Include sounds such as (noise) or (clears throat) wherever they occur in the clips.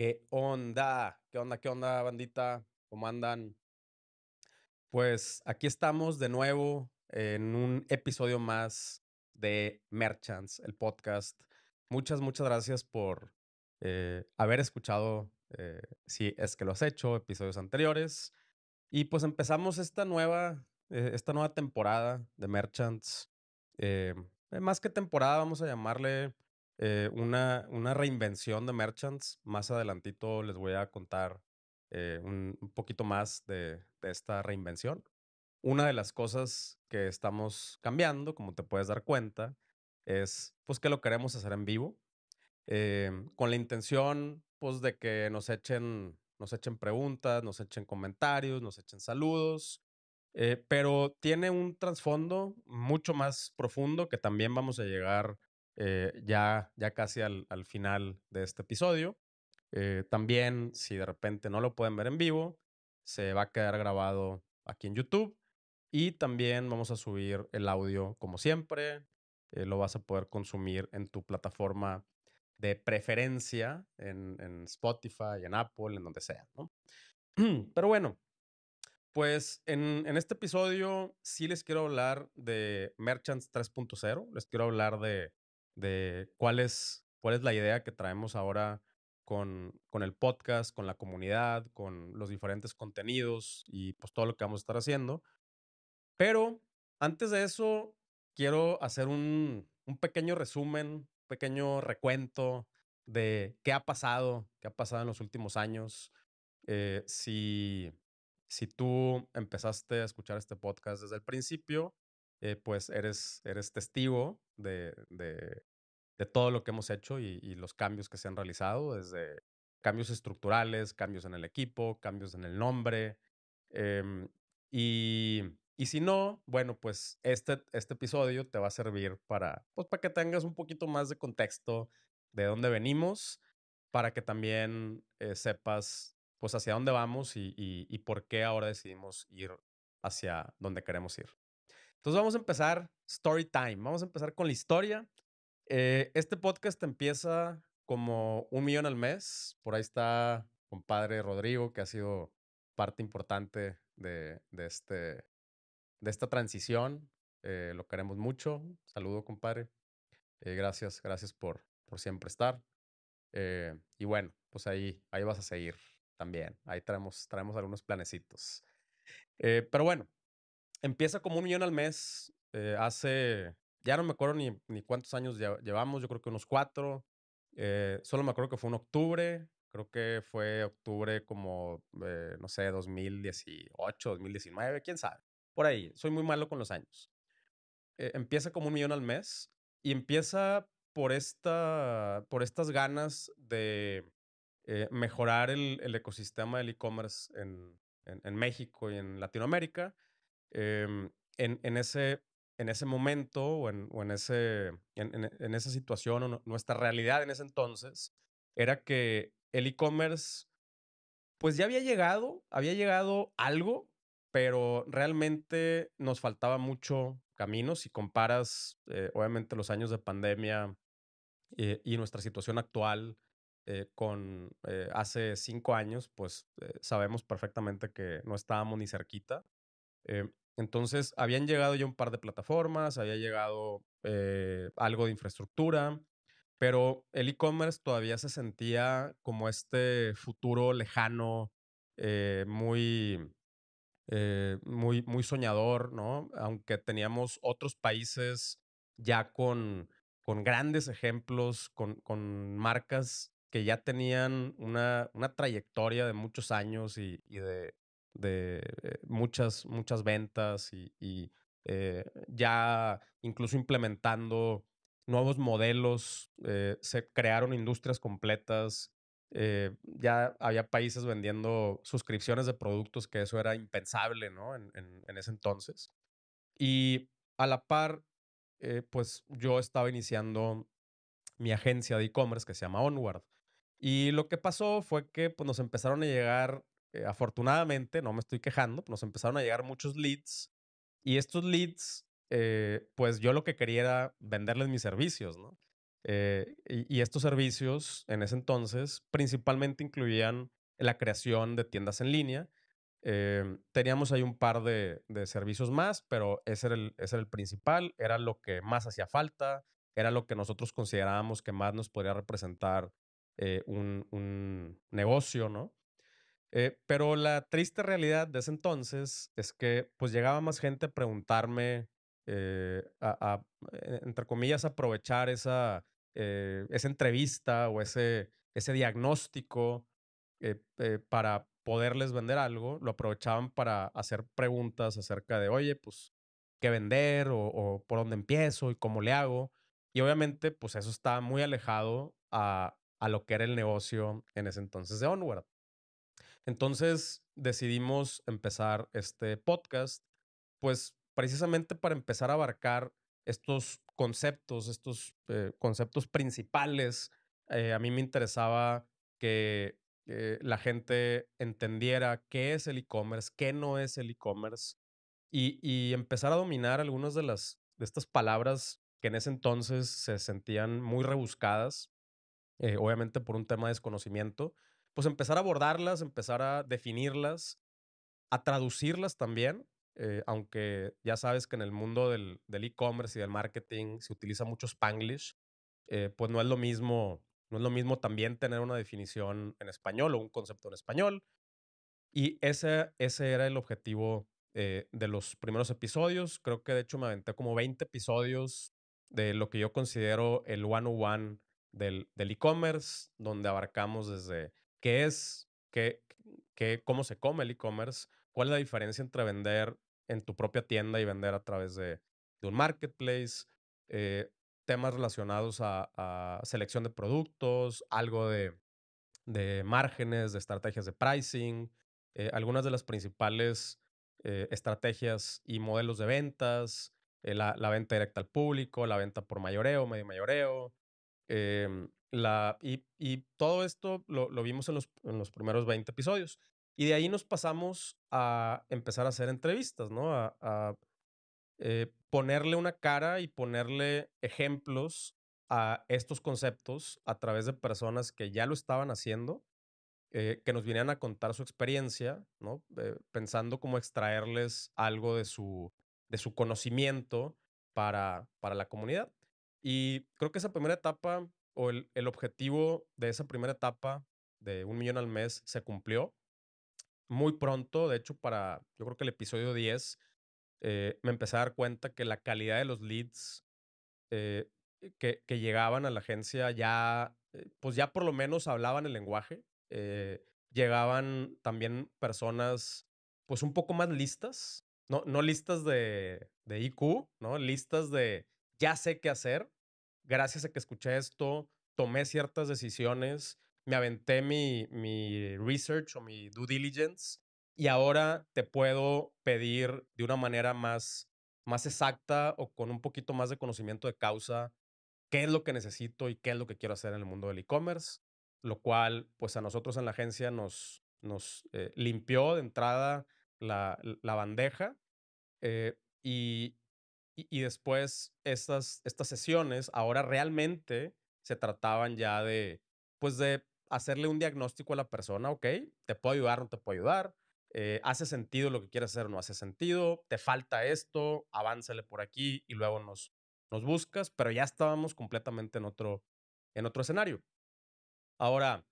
¿Qué onda? ¿Qué onda? ¿Qué onda, bandita? ¿Cómo andan? Pues aquí estamos de nuevo en un episodio más de Merchants, el podcast. Muchas, muchas gracias por eh, haber escuchado, eh, si es que lo has hecho, episodios anteriores. Y pues empezamos esta nueva, eh, esta nueva temporada de Merchants. más que temporada, vamos a llamarle una, una reinvención de Merchants. Más adelantito les voy a contar un, un, poquito más de, de esta reinvención. Una de las cosas que estamos cambiando, como te puedes dar cuenta, es pues que lo queremos hacer en vivo, em, con la intención pues de que nos echen, nos echen preguntas, nos echen comentarios, nos echen saludos, eh, pero tiene un trasfondo mucho más profundo que también vamos a llegar eh, ya, ya casi al, al, final de este episodio. Eh, también, si de repente no lo pueden ver en vivo, se va a quedar grabado aquí en YouTube y también vamos a subir el audio como siempre. Eh, lo vas a poder consumir en tu plataforma de preferencia, en, en Spotify, en Apple, en donde sea, ¿no? (clears throat) Pero bueno, pues en, en, este episodio sí les quiero hablar de Merchants 3.0. Les quiero hablar de, de cuál, es, cuál es la idea que traemos ahora con, con, el podcast, con la comunidad, con los diferentes contenidos y pues todo lo que vamos a estar haciendo. Pero antes de eso, quiero hacer un, un pequeño resumen, pequeño recuento de qué ha pasado, qué ha pasado en los últimos años. Eh, si, si tú empezaste a escuchar este podcast desde el principio, eh, pues eres, eres testigo de, de, de, todo lo que hemos hecho y, los cambios que se han realizado, desde cambios estructurales, cambios en el equipo, cambios en el nombre. Eh, y y si no, bueno, pues este, este episodio te va a servir para, pues para que tengas un poquito más de contexto de dónde venimos, para que también eh, sepas pues hacia dónde vamos y, y, y, por qué ahora decidimos ir hacia donde queremos ir. Entonces vamos a empezar story time, vamos a empezar con la historia. Eh, este podcast empieza como un millón al mes, por ahí está compadre Rodrigo, que ha sido parte importante de, de este de esta transición. Eh, lo queremos mucho. Saludo, compadre. Eh, gracias, gracias por, por siempre estar. Eh, y bueno, pues ahí, ahí vas a seguir también. Ahí traemos, traemos algunos planecitos. pero bueno, empieza como un millón al mes. hace, ya no me acuerdo ni, ni cuántos años llevamos, yo creo que unos cuatro. solo me acuerdo que fue en octubre. Creo que fue octubre como, no sé, 2018, 2019, quién sabe. Por ahí, soy muy malo con los años. Eh, empieza como un millón al mes y empieza por, esta, por estas ganas de eh, mejorar el, el, ecosistema del e-commerce en, en, en, México y en Latinoamérica. Eh, en, en, ese, en ese momento o en, o en, ese, en, en esa situación, o nuestra realidad en ese entonces, era que el e-commerce, pues ya había llegado, había llegado algo, pero realmente nos faltaba mucho camino. Si comparas, eh, obviamente, los años de pandemia eh, y nuestra situación actual eh, con eh, hace cinco años, pues eh, sabemos perfectamente que no estábamos ni cerquita. Entonces, habían llegado ya un par de plataformas, había llegado algo de infraestructura, pero el e-commerce todavía se sentía como este futuro lejano, muy eh, muy, muy soñador, ¿no? Aunque teníamos otros países ya con, con grandes ejemplos, con, con marcas que ya tenían una, una trayectoria de muchos años y, y de, de eh, muchas, muchas ventas y, y eh, ya incluso implementando nuevos modelos, eh, se crearon industrias completas ya había países vendiendo suscripciones de productos que eso era impensable, ¿no? En, en, ese entonces. Y a la par, pues yo estaba iniciando mi agencia de e-commerce que se llama Onward. Y lo que pasó fue que pues, nos empezaron a llegar, eh, afortunadamente, no me estoy quejando, nos empezaron a llegar muchos leads. Y estos leads, eh, pues yo lo que quería era venderles mis servicios, ¿no? Eh, y, estos servicios en ese entonces principalmente incluían la creación de tiendas en línea. Em, teníamos ahí un par de, servicios más, pero ese era, el, ese era el principal, era lo que más hacía falta, era lo que nosotros considerábamos que más nos podría representar eh, un, un, negocio, ¿no? Eh, pero la triste realidad de ese entonces es que pues llegaba más gente a preguntarme, eh, a, entre comillas, aprovechar esa, esa entrevista o ese, ese diagnóstico para poderles vender algo, lo aprovechaban para hacer preguntas acerca de, oye, pues, ¿qué vender? O, o por dónde empiezo y cómo le hago. Y obviamente, pues eso está muy alejado a, a lo que era el negocio en ese entonces de Onward. Entonces decidimos empezar este podcast, pues precisamente para empezar a abarcar estos conceptos, estos eh, conceptos principales. Eh, a mí me interesaba que la gente entendiera qué es el e-commerce, qué no es el e-commerce y, empezar a dominar algunas de las de estas palabras que en ese entonces se sentían muy rebuscadas, eh, obviamente por un tema de desconocimiento, pues empezar a abordarlas, empezar a definirlas, a traducirlas también, eh, aunque ya sabes que en el mundo del e-commerce y del marketing se utiliza mucho spanglish, eh, pues no es lo mismo, no es lo mismo también tener una definición en español o un concepto en español. Y ese, ese era el objetivo de los primeros episodios. Creo que de hecho me aventé como 20 episodios de lo que yo considero el one-on-one del e-commerce, donde abarcamos desde qué es, qué, qué, cómo se come el e-commerce, cuál es la diferencia entre vender en tu propia tienda y vender a través de, un marketplace, eh, temas relacionados a, selección de productos, algo de, de, márgenes, de estrategias de pricing, eh, algunas de las principales eh, estrategias y modelos de ventas, la, la, venta directa al público, la venta por mayoreo, medio mayoreo, Em, y, todo esto lo, vimos en los, primeros 20 episodios. Y de ahí nos pasamos a empezar a hacer entrevistas, ¿no? A, a eh, ponerle una cara y ponerle ejemplos a estos conceptos a través de personas que ya lo estaban haciendo, eh, que nos vinieran a contar su experiencia, ¿no? Eh, pensando cómo extraerles algo de su, de su conocimiento para, para la comunidad. Y creo que esa primera etapa o el, el, objetivo de esa primera etapa de un millón al mes se cumplió muy pronto. De hecho, para yo creo que el episodio 10 eh, me empecé a dar cuenta que la calidad de los leads eh, que, que, llegaban a la agencia ya, eh, pues ya por lo menos hablaban el lenguaje. llegaban también personas pues un poco más listas, no, no listas de, de IQ, ¿no? Listas de ya sé qué hacer. Gracias a que escuché esto, tomé ciertas decisiones, me aventé mi, mi research o mi due diligence y ahora te puedo pedir de una manera más, más exacta o con un poquito más de conocimiento de causa qué es lo que necesito y qué es lo que quiero hacer en el mundo del e-commerce, lo cual pues a nosotros en la agencia nos, nos eh, limpió de entrada la, la bandeja eh, y, y, después estas, estas sesiones ahora realmente se trataban ya de, pues de hacerle un diagnóstico a la persona, ok, te puedo ayudar, no te puedo ayudar, eh, hace sentido lo que quieres hacer, no hace sentido, te falta esto, avánzale por aquí y luego nos, nos buscas, pero ya estábamos completamente en otro, en otro escenario. Ahora,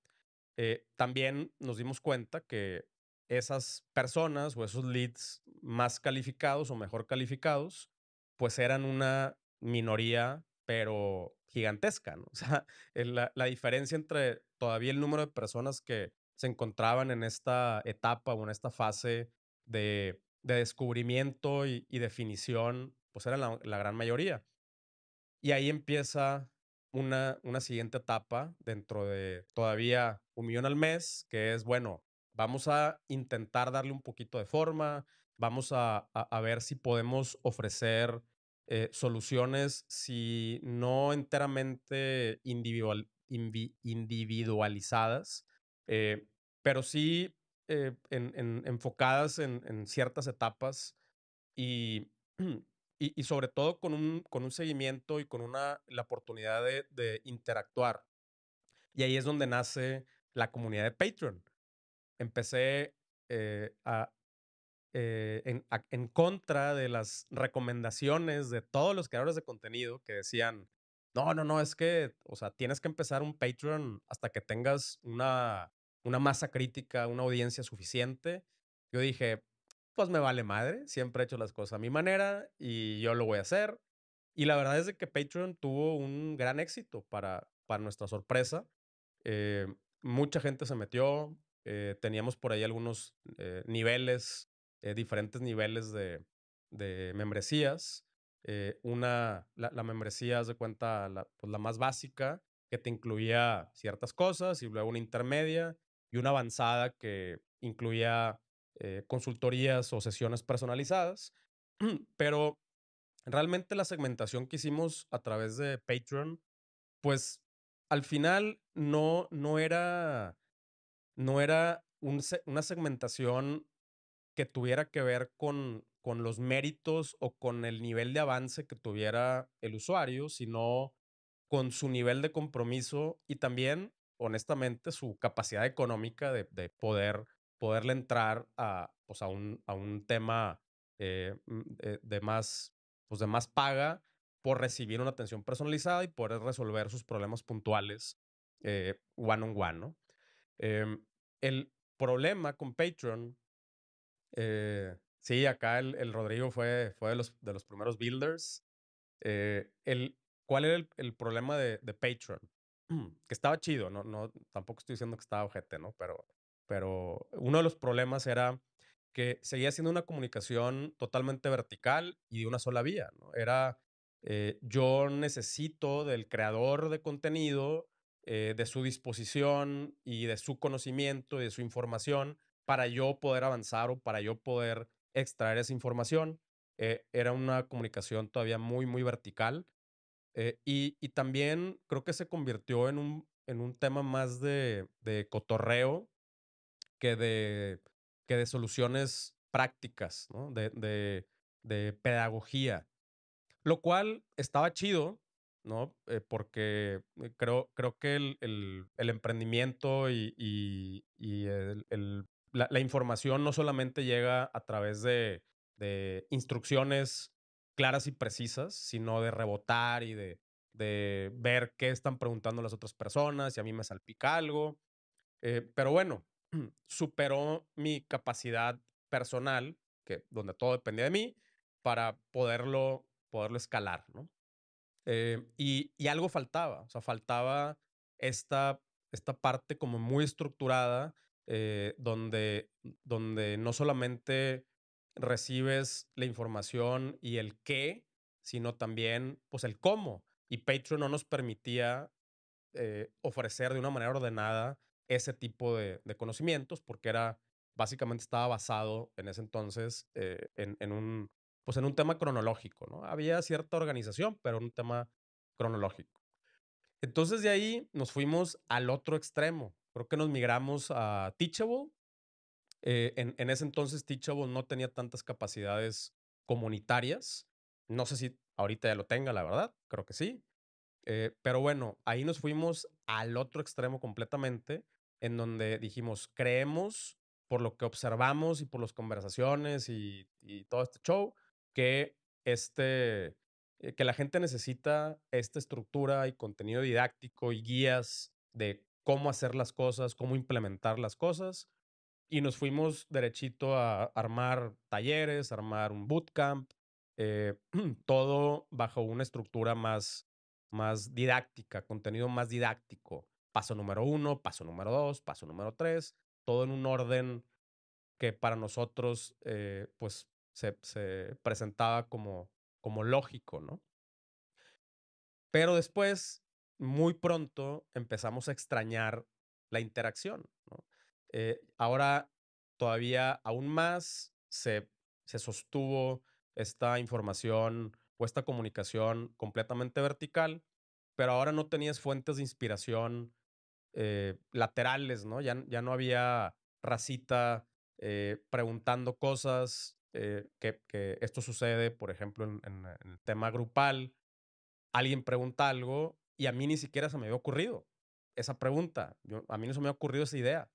eh, también nos dimos cuenta que esas personas o esos leads más calificados o mejor calificados, pues eran una minoría, pero gigantesca, ¿no? (laughs) O sea, la, la, diferencia entre todavía el número de personas que se encontraban en esta etapa o en esta fase de, de descubrimiento y, y, definición, pues era la, la, gran mayoría. Y ahí empieza una, una siguiente etapa dentro de todavía un millón al mes, que es, bueno, vamos a intentar darle un poquito de forma, vamos a, a, ver si podemos ofrecer eh, soluciones, si no enteramente individual, individualizadas, eh, pero sí eh, en, en, enfocadas en, en, ciertas etapas (clears throat) y y, sobre todo con un, con un seguimiento y con una, la oportunidad de, de interactuar. Y ahí es donde nace la comunidad de Patreon. Empecé eh, a, eh, en, en, contra de las recomendaciones de todos los creadores de contenido que decían, no, no, no, es que, o sea, tienes que empezar un Patreon hasta que tengas una, una masa crítica, una audiencia suficiente. Yo dije, pues me vale madre, siempre he hecho las cosas a mi manera y yo lo voy a hacer. Y la verdad es que Patreon tuvo un gran éxito para, para nuestra sorpresa. Eh, mucha gente se metió, eh, teníamos por ahí algunos niveles, diferentes niveles de, de membresías. una, la, la, membresía, de cuenta, la, pues la más básica, que te incluía ciertas cosas, y luego una intermedia y una avanzada que incluía consultorías o sesiones personalizadas. (clears throat) Pero realmente la segmentación que hicimos a través de Patreon, pues al final no, no era, no era una segmentación que tuviera que ver con, con los méritos o con el nivel de avance que tuviera el usuario, sino con su nivel de compromiso y también, honestamente, su capacidad económica de, de poder, poderle entrar a, pues a, un, a un tema eh, de, más, pues de más paga por recibir una atención personalizada y poder resolver sus problemas puntuales eh, one on one, ¿no? Em, el problema con Patreon, eh, sí, acá el, el, Rodrigo fue, fue de, los, de los primeros builders. Eh, el, ¿Cuál era el, el problema de, de, Patreon? (clears throat) que estaba chido, no, no, tampoco estoy diciendo que estaba ojete, ¿no? Pero, pero uno de los problemas era que seguía siendo una comunicación totalmente vertical y de una sola vía. Era eh, yo necesito del creador de contenido, de su disposición y de su conocimiento y de su información para yo poder avanzar o para yo poder extraer esa información. Eh, era una comunicación todavía muy, muy vertical. Y, y, también creo que se convirtió en un, en un tema más de, de cotorreo que de, que de soluciones prácticas, de, de, pedagogía. Lo cual estaba chido, ¿no? Eh, porque eh, creo, creo que el, el, emprendimiento y, y el, la, información no solamente llega a través de, de, instrucciones claras y precisas, sino de rebotar y de, de ver qué están preguntando las otras personas, si a mí me salpica algo. Eh, pero bueno, (clears throat) superó mi capacidad personal, que, donde todo dependía de mí, para poderlo poderlo escalar, ¿no? Eh, y, y, algo faltaba, o sea, faltaba esta, esta parte como muy estructurada, eh, donde, donde no solamente recibes la información y el qué, sino también pues el cómo. Y Patreon no nos permitía eh, ofrecer de una manera ordenada ese tipo de, conocimientos porque era, básicamente estaba basado en ese entonces eh, en, en, un, pues en un tema cronológico, ¿no? Había cierta organización, pero un tema cronológico. Entonces de ahí nos fuimos al otro extremo. Creo que nos migramos a Teachable. Eh, en, en, ese entonces Teachable no tenía tantas capacidades comunitarias. No sé si ahorita ya lo tenga, la verdad. Creo que sí. Eh, pero bueno, ahí nos fuimos al otro extremo completamente, en donde dijimos, creemos, por lo que observamos y por las conversaciones y, y todo este show, que este, eh, que la gente necesita esta estructura y contenido didáctico y guías de cómo hacer las cosas, cómo implementar las cosas. Y nos fuimos derechito a armar talleres, armar un bootcamp, eh, (clears throat) todo bajo una estructura más, más didáctica, contenido más didáctico. Paso número uno, paso número dos, paso número tres, todo en un orden que para nosotros, eh, pues se, presentaba como, como lógico, ¿no? Pero después, muy pronto, empezamos a extrañar la interacción. Eh, ahora, todavía aún más se, se sostuvo esta información o esta comunicación completamente vertical, pero ahora no tenías fuentes de inspiración eh, laterales, ¿no? Ya, ya no había racita eh, preguntando cosas que, esto sucede, por ejemplo, en, en, el tema grupal, alguien pregunta algo y a mí ni siquiera se me había ocurrido esa pregunta, yo, a mí no se me ha ocurrido esa idea,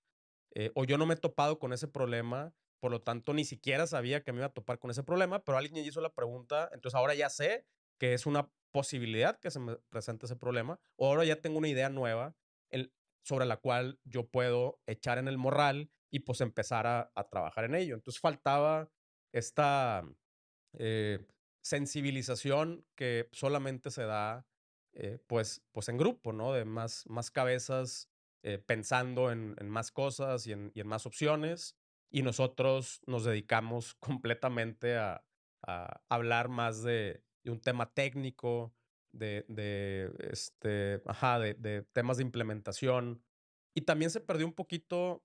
eh, o yo no me he topado con ese problema, por lo tanto ni siquiera sabía que me iba a topar con ese problema, pero alguien hizo la pregunta, entonces ahora ya sé que es una posibilidad que se me presente ese problema, o ahora ya tengo una idea nueva sobre la cual yo puedo echar en el morral y pues empezar a, trabajar en ello. Entonces faltaba esta eh, sensibilización que solamente se da eh, pues, pues en grupo, ¿no? De más, más cabezas eh, pensando en, más cosas y en, más opciones. Y nosotros nos dedicamos (laughs) completamente a, hablar más de, un tema técnico, de, este, ajá, de temas de implementación. Y también se perdió un poquito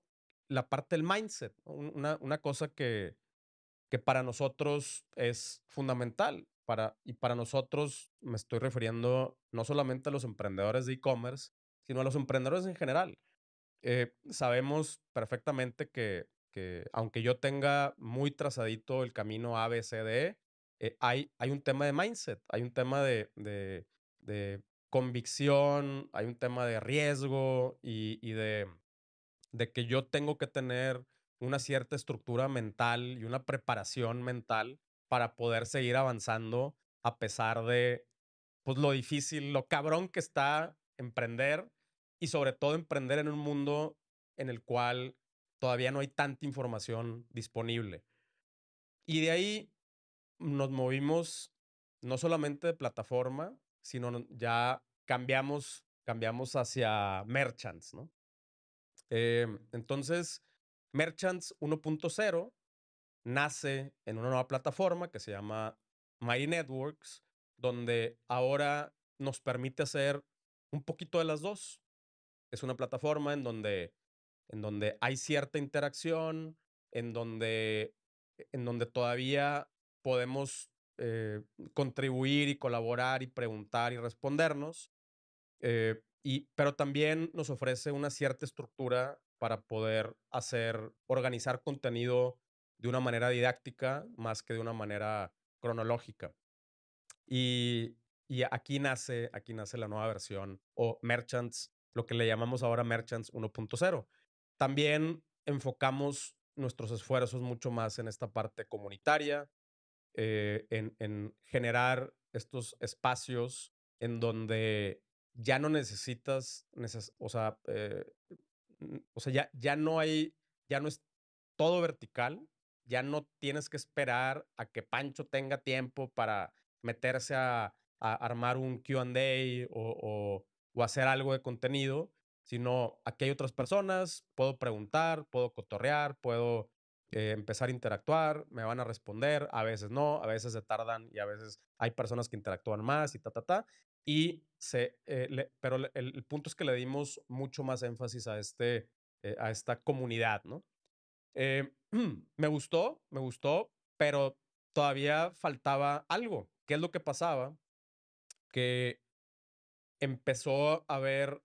la parte del mindset, una, una cosa que, que para nosotros es fundamental. Y para nosotros me estoy refiriendo no solamente a los emprendedores de e-commerce, sino a los emprendedores en general. Eh, sabemos perfectamente que, que, aunque yo tenga muy trazadito el camino A, B, C, D, eh, hay, hay un tema de mindset, hay un tema de, de, de convicción, hay un tema de riesgo y, y de, de que yo tengo que tener una cierta estructura mental y una preparación mental para poder seguir avanzando a pesar de pues lo difícil, lo cabrón que está emprender y sobre todo emprender en un mundo en el cual todavía no hay tanta información disponible. Y de ahí nos movimos no solamente de plataforma, sino ya cambiamos, cambiamos hacia merchants, ¿no? Em, entonces, Merchants 1.0 nace en una nueva plataforma que se llama My Networks, donde ahora nos permite hacer un poquito de las dos. Es una plataforma en donde, en donde hay cierta interacción, en donde, en donde todavía podemos eh, contribuir y colaborar y preguntar y respondernos, eh, y, pero también nos ofrece una cierta estructura para poder hacer, organizar contenido de una manera didáctica más que de una manera cronológica. Y, y aquí, nace, aquí nace la nueva versión o Merchants, lo que le llamamos ahora Merchants 1.0. También enfocamos nuestros esfuerzos mucho más en esta parte comunitaria, eh, en, en, generar estos espacios en donde ya no necesitas, o sea, eh, o sea, ya, ya no hay, ya no es todo vertical, ya no tienes que esperar a que Pancho tenga tiempo para meterse a, armar un QA o, o, hacer algo de contenido, sino aquí hay otras personas, puedo preguntar, puedo cotorrear, puedo eh, empezar a interactuar, me van a responder, a veces no, a veces se tardan y a veces hay personas que interactúan más y ta, ta, ta. Y se, eh, pero el, punto es que le dimos mucho más énfasis a, este, eh, a esta comunidad, ¿no? Eh, me gustó, me gustó, pero todavía faltaba algo. ¿Qué es lo que pasaba? Que empezó a haber,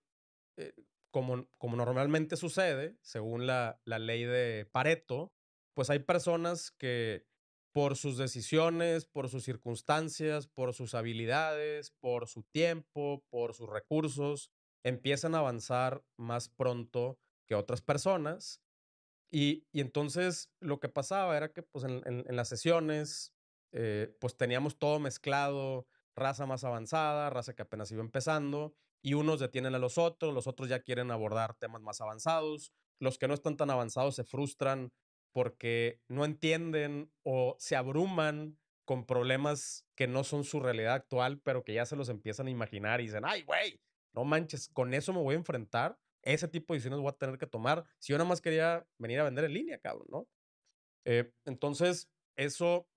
como, como normalmente sucede, según la, la ley de Pareto, pues hay personas que por sus decisiones, por sus circunstancias, por sus habilidades, por su tiempo, por sus recursos, empiezan a avanzar más pronto que otras personas. Y, entonces lo que pasaba era que pues en, las sesiones eh, pues teníamos todo mezclado, raza más avanzada, raza que apenas iba empezando, y unos detienen a los otros, los otros ya quieren abordar temas más avanzados, los que no están tan avanzados se frustran porque no entienden o se abruman con problemas que no son su realidad actual, pero que ya se los empiezan a imaginar y dicen, ay, güey, no manches, con eso me voy a enfrentar, ese tipo de decisiones voy a tener que tomar. Si yo nada más quería venir a vender en línea, cabrón, ¿no? Eh, entonces, eso,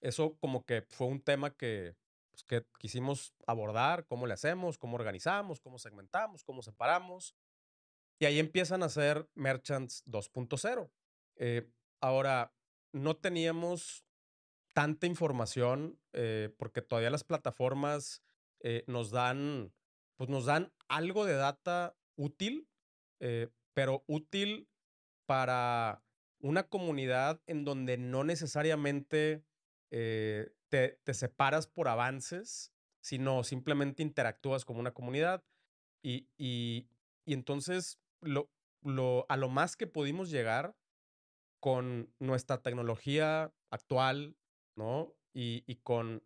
eso como que fue un tema que, pues, que quisimos abordar, cómo le hacemos, cómo organizamos, cómo segmentamos, cómo separamos. Y ahí empiezan a ser Merchants 2.0. Eh, ahora, no teníamos tanta información eh, porque todavía las plataformas eh, nos dan, pues nos dan algo de data útil, pero útil para una comunidad en donde no necesariamente eh, te, separas por avances, sino simplemente interactúas como una comunidad. Y, y, y entonces, lo, lo, a lo más que pudimos llegar con nuestra tecnología actual, ¿no? Y, y, con,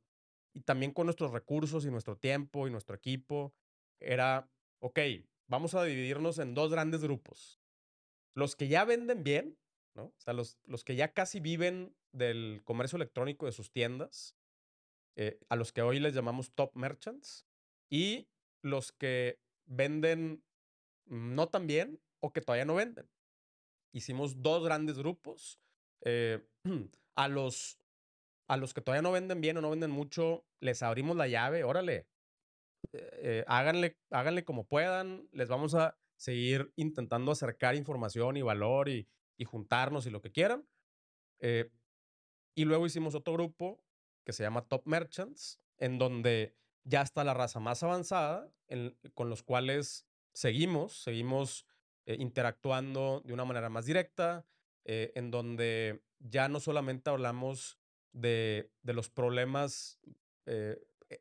y también con nuestros recursos y nuestro tiempo y nuestro equipo, era, ok, vamos a dividirnos en dos grandes grupos. Los que ya venden bien, ¿no? O sea, los, los que ya casi viven del comercio electrónico de sus tiendas, eh, a los que hoy les llamamos top merchants, y los que venden no tan bien o que todavía no venden. Hicimos dos grandes grupos. Eh, (clears throat) a, los, a los que todavía no venden bien o no venden mucho, les abrimos la llave, órale, eh, háganle, háganle como puedan, les vamos a seguir intentando acercar información y valor y, y juntarnos y lo que quieran. Eh, y luego hicimos otro grupo que se llama Top Merchants, en donde ya está la raza más avanzada, con los cuales seguimos, seguimos eh, interactuando de una manera más directa, eh, en donde ya no solamente hablamos de, de los problemas,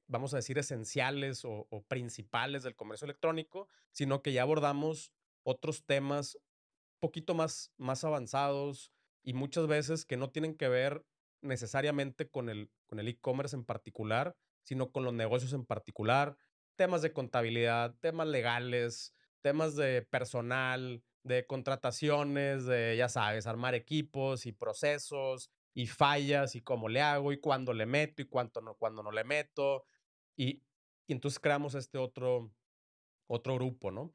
vamos a decir, esenciales o, principales del comercio electrónico, sino que ya abordamos otros temas poquito más, más avanzados y muchas veces que no tienen que ver necesariamente con el con el e-commerce en particular, sino con los negocios en particular, temas de contabilidad, temas legales, temas de personal, de contrataciones, de, ya sabes, armar equipos y procesos y fallas y cómo le hago y cuándo le meto y cuánto no, cuándo no le meto. Y, y entonces creamos este otro, otro grupo, ¿no?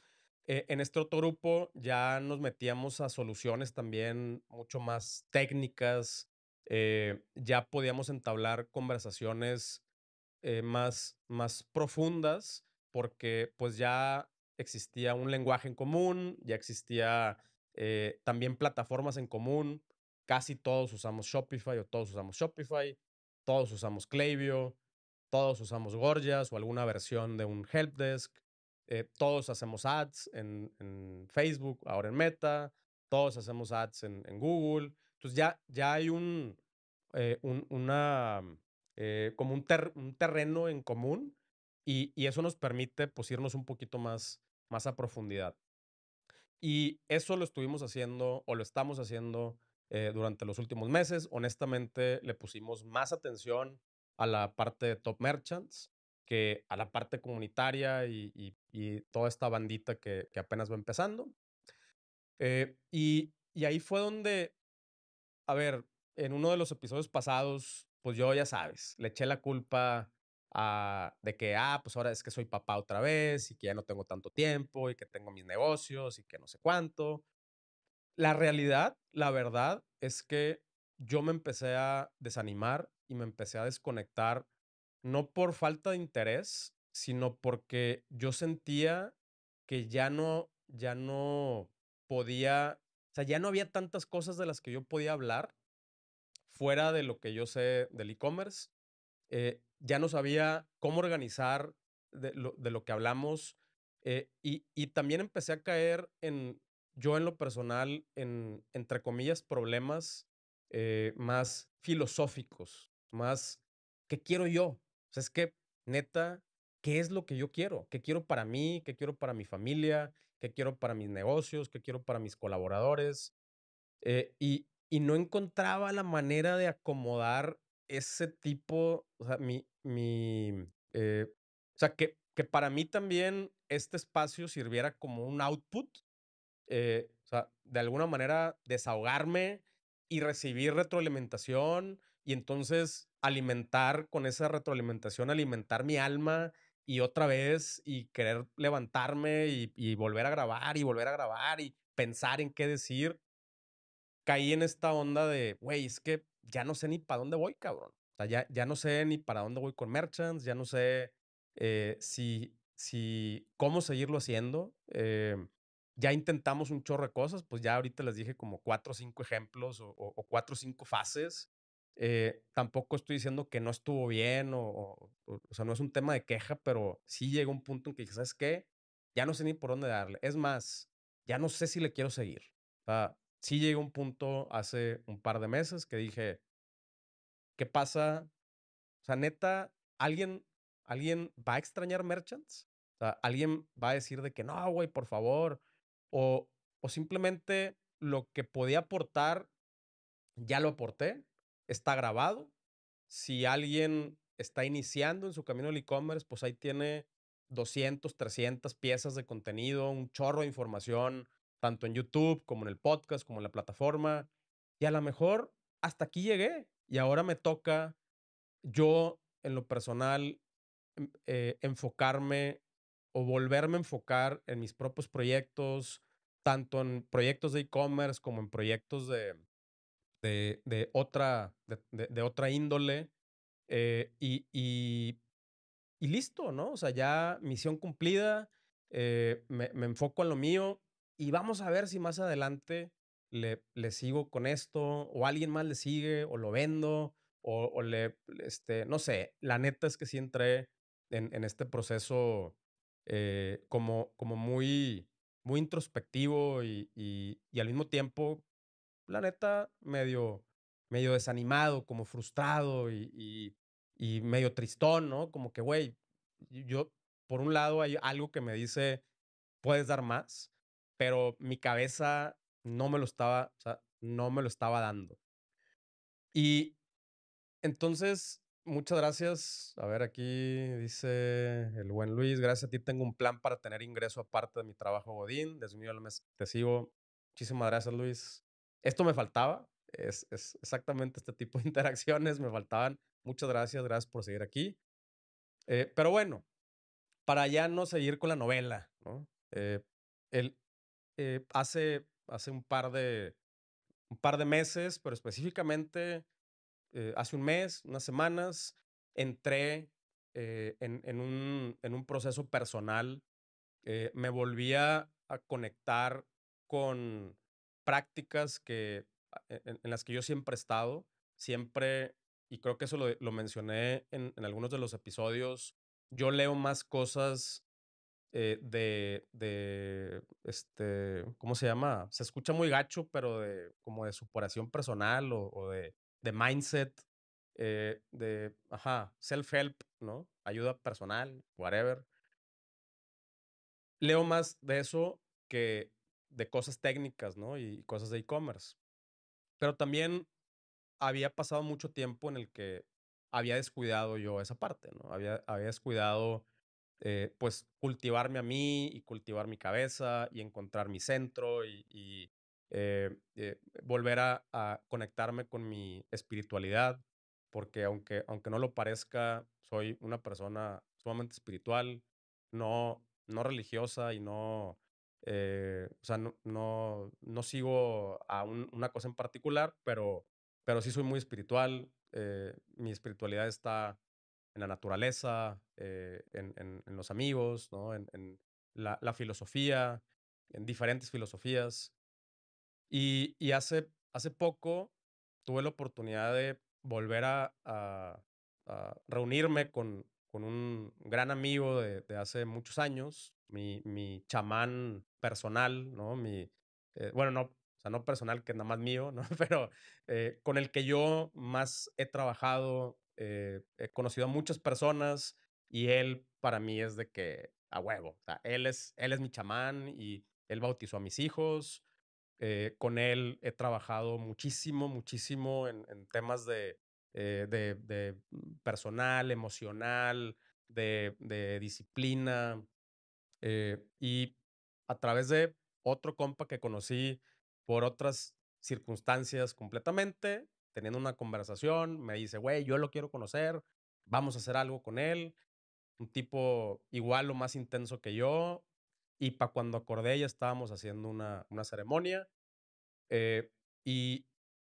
Eh, en este otro grupo ya nos metíamos a soluciones también mucho más técnicas, eh, ya podíamos entablar conversaciones eh, más, más profundas porque pues ya existía un lenguaje en común, ya existía eh, también plataformas en común, casi todos usamos Shopify o todos usamos Shopify, todos usamos Klaviyo, todos usamos Gorgias o alguna versión de un helpdesk, eh, todos hacemos ads en, Facebook, ahora en Meta, todos hacemos ads en, Google. Entonces ya, ya hay un, eh, un una, eh, como un, terreno en común y, y, eso nos permite pues irnos un poquito más, más a profundidad. Y eso lo estuvimos haciendo o lo estamos haciendo eh, durante los últimos meses. Honestamente, le pusimos más atención a la parte de top merchants que a la parte comunitaria y, y, y toda esta bandita que, que apenas va empezando. Eh, y, y, ahí fue donde, a ver, en uno de los episodios pasados, pues yo ya sabes, le eché la culpa a, de que, ah, pues ahora es que soy papá otra vez y que ya no tengo tanto tiempo y que tengo mis negocios y que no sé cuánto. La realidad, la verdad, es que yo me empecé a desanimar y me empecé a desconectar, no por falta de interés, sino porque yo sentía que ya no, ya no podía, o sea, ya no había tantas cosas de las que yo podía hablar fuera de lo que yo sé del e-commerce. Eh, ya no sabía cómo organizar de lo, de lo que hablamos eh, y, y, también empecé a caer en, yo en lo personal, en, entre comillas, problemas eh, más filosóficos, más, ¿qué quiero yo? O sea, es que, neta, ¿qué es lo que yo quiero? ¿Qué quiero para mí? ¿Qué quiero para mi familia? ¿Qué quiero para mis negocios? ¿Qué quiero para mis colaboradores? Eh, y, y no encontraba la manera de acomodar ese tipo, o sea, mi, mi, eh, o sea, que, que para mí también este espacio sirviera como un output, eh, o sea, de alguna manera desahogarme y recibir retroalimentación y entonces alimentar con esa retroalimentación, alimentar mi alma y otra vez y querer levantarme y, y volver a grabar y volver a grabar y pensar en qué decir caí en esta onda de, güey, es que ya no sé ni para dónde voy, cabrón. O sea, ya, ya no sé ni para dónde voy con merchants, ya no sé eh, si, si, cómo seguirlo haciendo. Eh, ya intentamos un chorro de cosas, pues ya ahorita les dije como cuatro o cinco ejemplos o, o, o cuatro o cinco fases. Eh, tampoco estoy diciendo que no estuvo bien o, o, sea, no es un tema de queja, pero sí llega un punto en que, ¿sabes qué? Ya no sé ni por dónde darle. Es más, ya no sé si le quiero seguir. O sea, sí llegué a un punto hace un par de meses que dije, ¿qué pasa? O sea, neta, ¿alguien, ¿alguien va a extrañar merchants? O sea, ¿alguien va a decir de que no, güey, por favor? O, o simplemente lo que podía aportar, ya lo aporté, está grabado. Si alguien está iniciando en su camino al e-commerce, pues ahí tiene 200, 300 piezas de contenido, un chorro de información, tanto en YouTube como en el podcast, como en la plataforma. Y a lo mejor hasta aquí llegué y ahora me toca yo en lo personal em, eh, enfocarme o volverme a enfocar en mis propios proyectos, tanto en proyectos de e-commerce como en proyectos de, de, otra, de, otra índole. Eh, y, y, y, listo, ¿no? O sea, ya misión cumplida, eh, me, me, enfoco en lo mío y vamos a ver si más adelante le, le sigo con esto o alguien más le sigue o lo vendo o, le, este, no sé, la neta es que sí entré en, en este proceso eh, como, como muy, muy introspectivo y, y, y, al mismo tiempo, la neta, medio, medio desanimado, como frustrado y, y medio tristón, ¿no? Como que, güey, yo, por un lado hay algo que me dice, puedes dar más, pero mi cabeza no me lo estaba, o sea, no me lo estaba dando. Y entonces, muchas gracias. A ver, aquí dice el buen Luis, gracias a ti tengo un plan para tener ingreso aparte de mi trabajo Godín. Desde mi mes te sigo. Muchísimas gracias, Luis. Esto me faltaba. Es, es, exactamente este tipo de (laughs) interacciones me faltaban. Muchas gracias, gracias por seguir aquí. Eh, pero bueno, para ya no seguir con la novela, ¿no? Eh, el, eh, hace, hace un par de un par de meses, pero específicamente eh, hace un mes, unas semanas, entré eh, en, en, un, en, un, proceso personal, eh, me volvía a conectar con prácticas que, en, en, las que yo siempre he estado, siempre, y creo que eso lo, lo mencioné en, algunos de los episodios, yo leo más cosas de, de, este, ¿cómo se llama? Se escucha muy gacho, pero de, como de superación personal o de de mindset, eh, de, ajá, self-help, ¿no? Ayuda personal, whatever. Leo más de eso que de cosas técnicas, ¿no? Y cosas de e-commerce. Pero también había pasado mucho tiempo en el que había descuidado yo esa parte, ¿no? Había, había descuidado, eh, pues, cultivarme a mí y cultivar mi cabeza y encontrar mi centro y eh, eh, volver a, a, conectarme con mi espiritualidad, porque aunque, aunque no lo parezca, soy una persona sumamente espiritual, no, no religiosa y no, eh, o sea, no, no, no sigo a un, una cosa en particular, pero, pero sí soy muy espiritual. mi espiritualidad está en la naturaleza, en, en, en, los amigos, ¿no? en, en la, la, filosofía, en diferentes filosofías. Y, hace, hace poco tuve la oportunidad de volver a, reunirme con, con, un gran amigo de, hace muchos años, mi, mi chamán personal, ¿no? Mi, eh, bueno, no, o sea, no personal, que nada más mío, ¿no? (laughs) Pero eh, con el que yo más he trabajado, eh, he conocido a muchas personas y él para mí es de que a huevo, o sea, él es, él es mi chamán y él bautizó a mis hijos, eh, con él he trabajado muchísimo, muchísimo en, temas de, eh, de, personal, emocional, de, de disciplina. Eh, y a través de otro compa que conocí por otras circunstancias completamente, teniendo una conversación, me dice, güey, yo lo quiero conocer, vamos a hacer algo con él. Un tipo igual o más intenso que yo, y para cuando acordé ya estábamos haciendo una, una ceremonia. Eh, y,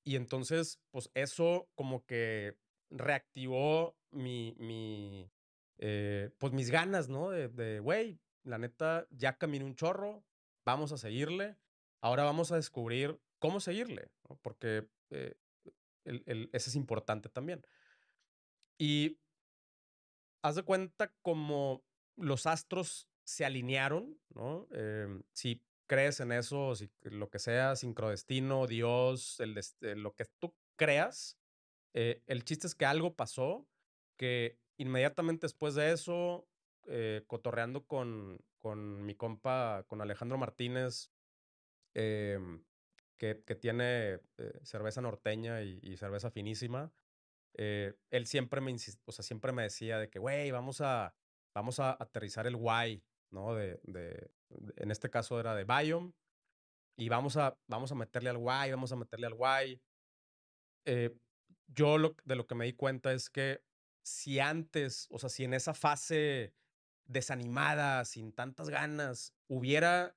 y entonces, pues eso como que reactivó mi, mi eh, pues mis ganas, ¿no? De, güey, la neta, ya caminé un chorro, vamos a seguirle. Ahora vamos a descubrir cómo seguirle, porque eh, el, el, ese es importante también. Y haz de cuenta como los astros se alinearon, ¿no? Eh, si, crees en eso, si, lo que sea, sincrodestino, Dios, el, lo que tú creas, eh, el chiste es que algo pasó que inmediatamente después de eso, eh, cotorreando con, con mi compa, con Alejandro Martínez, em, que, que, tiene eh, cerveza norteña y, cerveza finísima, él siempre me o sea, siempre me decía de que, güey, vamos a, vamos a aterrizar el guay, ¿no? De, de, en este caso era de Biome, y vamos a, vamos a meterle al guay, vamos a meterle al guay. Eh, yo lo, de lo que me di cuenta es que si antes, o sea, si en esa fase desanimada, sin tantas ganas, hubiera,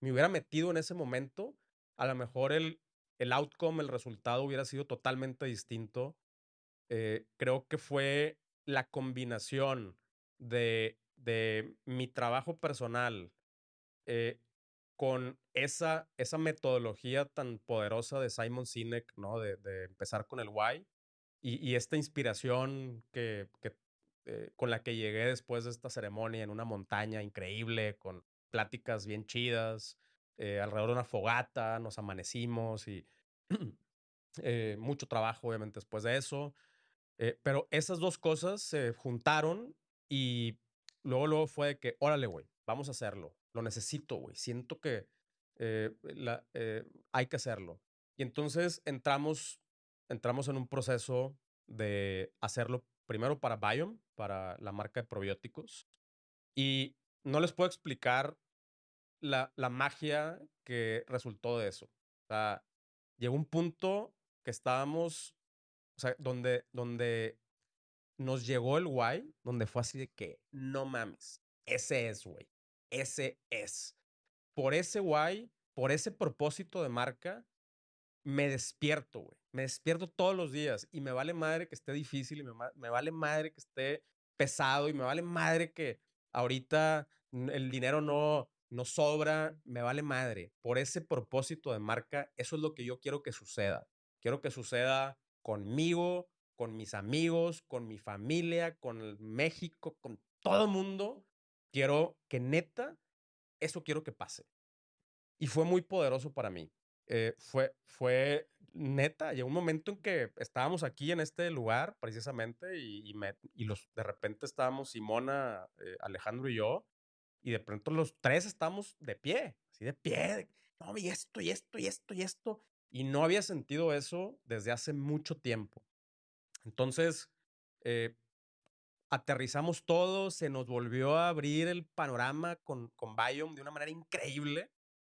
me hubiera metido en ese momento, a lo mejor el, el outcome, el resultado hubiera sido totalmente distinto. Eh, creo que fue la combinación de, de mi trabajo personal eh, con esa, esa metodología tan poderosa de Simon Sinek, ¿no? De, de empezar con el why y, y esta inspiración que, que eh, con la que llegué después de esta ceremonia en una montaña increíble, con pláticas bien chidas, eh, alrededor de una fogata, nos amanecimos y (clears throat) mucho trabajo, obviamente, después de eso. pero esas dos cosas se juntaron y luego, luego fue de que, órale, güey, vamos a hacerlo. Lo necesito, güey. Siento que la, hay que hacerlo. Y entonces entramos, entramos en un proceso de hacerlo primero para Biome, para la marca de probióticos. Y no les puedo explicar la, la magia que resultó de eso. O sea, llegó un punto que estábamos, o sea, donde, donde nos llegó el guay, donde fue así de que, no mames, ese es, güey, ese es. Por ese guay, por ese propósito de marca, me despierto, güey. Me despierto todos los días y me vale madre que esté difícil y me, me, vale madre que esté pesado y me vale madre que ahorita el dinero no, no sobra, me vale madre. Por ese propósito de marca, eso es lo que yo quiero que suceda. Quiero que suceda conmigo, con mis amigos, con mi familia, con México, con todo el mundo. Quiero que neta, eso quiero que pase. Y fue muy poderoso para mí. Eh, fue, fue neta, llegó un momento en que estábamos aquí en este lugar precisamente y, y, los, de repente estábamos Simona, eh, Alejandro y yo, y de pronto los tres estábamos de pie, así de pie, no, y esto, y esto, y esto, y esto, y no había sentido eso desde hace mucho tiempo. Entonces, eh, aterrizamos todo, se nos volvió a abrir el panorama con, con Biome de una manera increíble.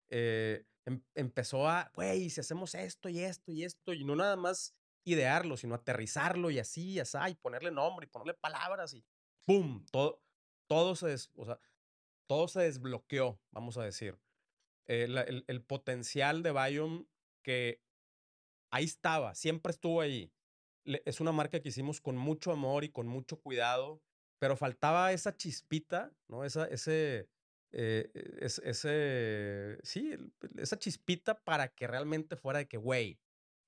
Eh, em, empezó a, güey, si hacemos esto y esto y esto, y no nada más idearlo, sino aterrizarlo y así, y así, y ponerle nombre y ponerle palabras y ¡pum! Todo, todo, se, o sea, todo se desbloqueó, vamos a decir. Eh, el, el, potencial de Biome que ahí estaba, siempre estuvo ahí. Es una marca que hicimos con mucho amor y con mucho cuidado, pero faltaba esa chispita, ¿no? Esa, ese, eh, es, ese, sí, esa chispita para que realmente fuera de que, güey,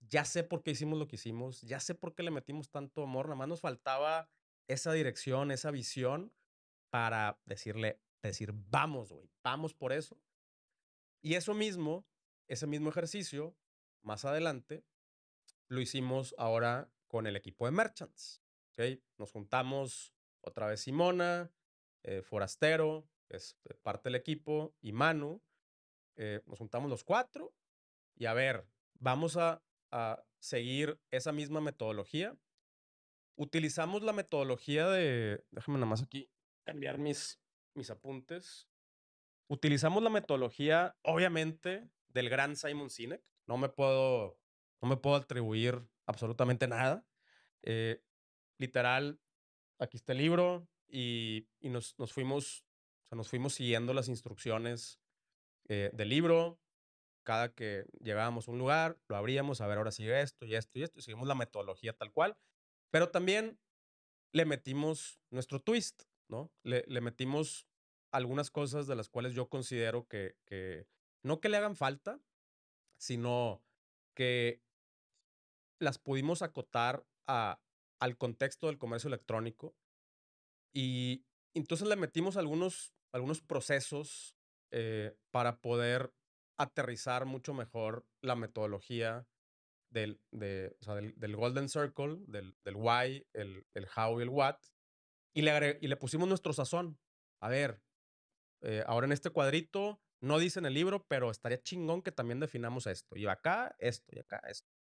ya sé por qué hicimos lo que hicimos, ya sé por qué le metimos tanto amor, nada más nos faltaba esa dirección, esa visión para decirle, decir, vamos, güey, vamos por eso. Y eso mismo, ese mismo ejercicio, más adelante, lo hicimos ahora con el equipo de Merchants. ¿okay? Nos juntamos otra vez Simona, eh, Forastero, es eh, parte del equipo, y Manu, eh, nos juntamos los cuatro y a ver, vamos a, a, seguir esa misma metodología. Utilizamos la metodología de, déjame nada más aquí cambiar mis, mis apuntes. Utilizamos la metodología, obviamente, del gran Simon Sinek. No me puedo, no me puedo atribuir absolutamente nada. Eh, literal, aquí está el libro y, y nos, nos fuimos o nos fuimos siguiendo las instrucciones eh, del libro. Cada que llegábamos a un lugar, lo abríamos, a ver, ahora sigue esto y esto y esto, y seguimos la metodología tal cual. Pero también le metimos nuestro twist, ¿no? Le, le metimos algunas cosas de las cuales yo considero que, que, no que le hagan falta, sino que las pudimos acotar a, al contexto del comercio electrónico y entonces le metimos algunos algunos procesos eh, para poder aterrizar mucho mejor la metodología del, del, del, Golden Circle, del, del why, el, el, how y el what, y le, y le pusimos nuestro sazón. A ver, eh, ahora en este cuadrito no dice en el libro, pero estaría chingón que también definamos esto. Y acá, esto, y acá, esto.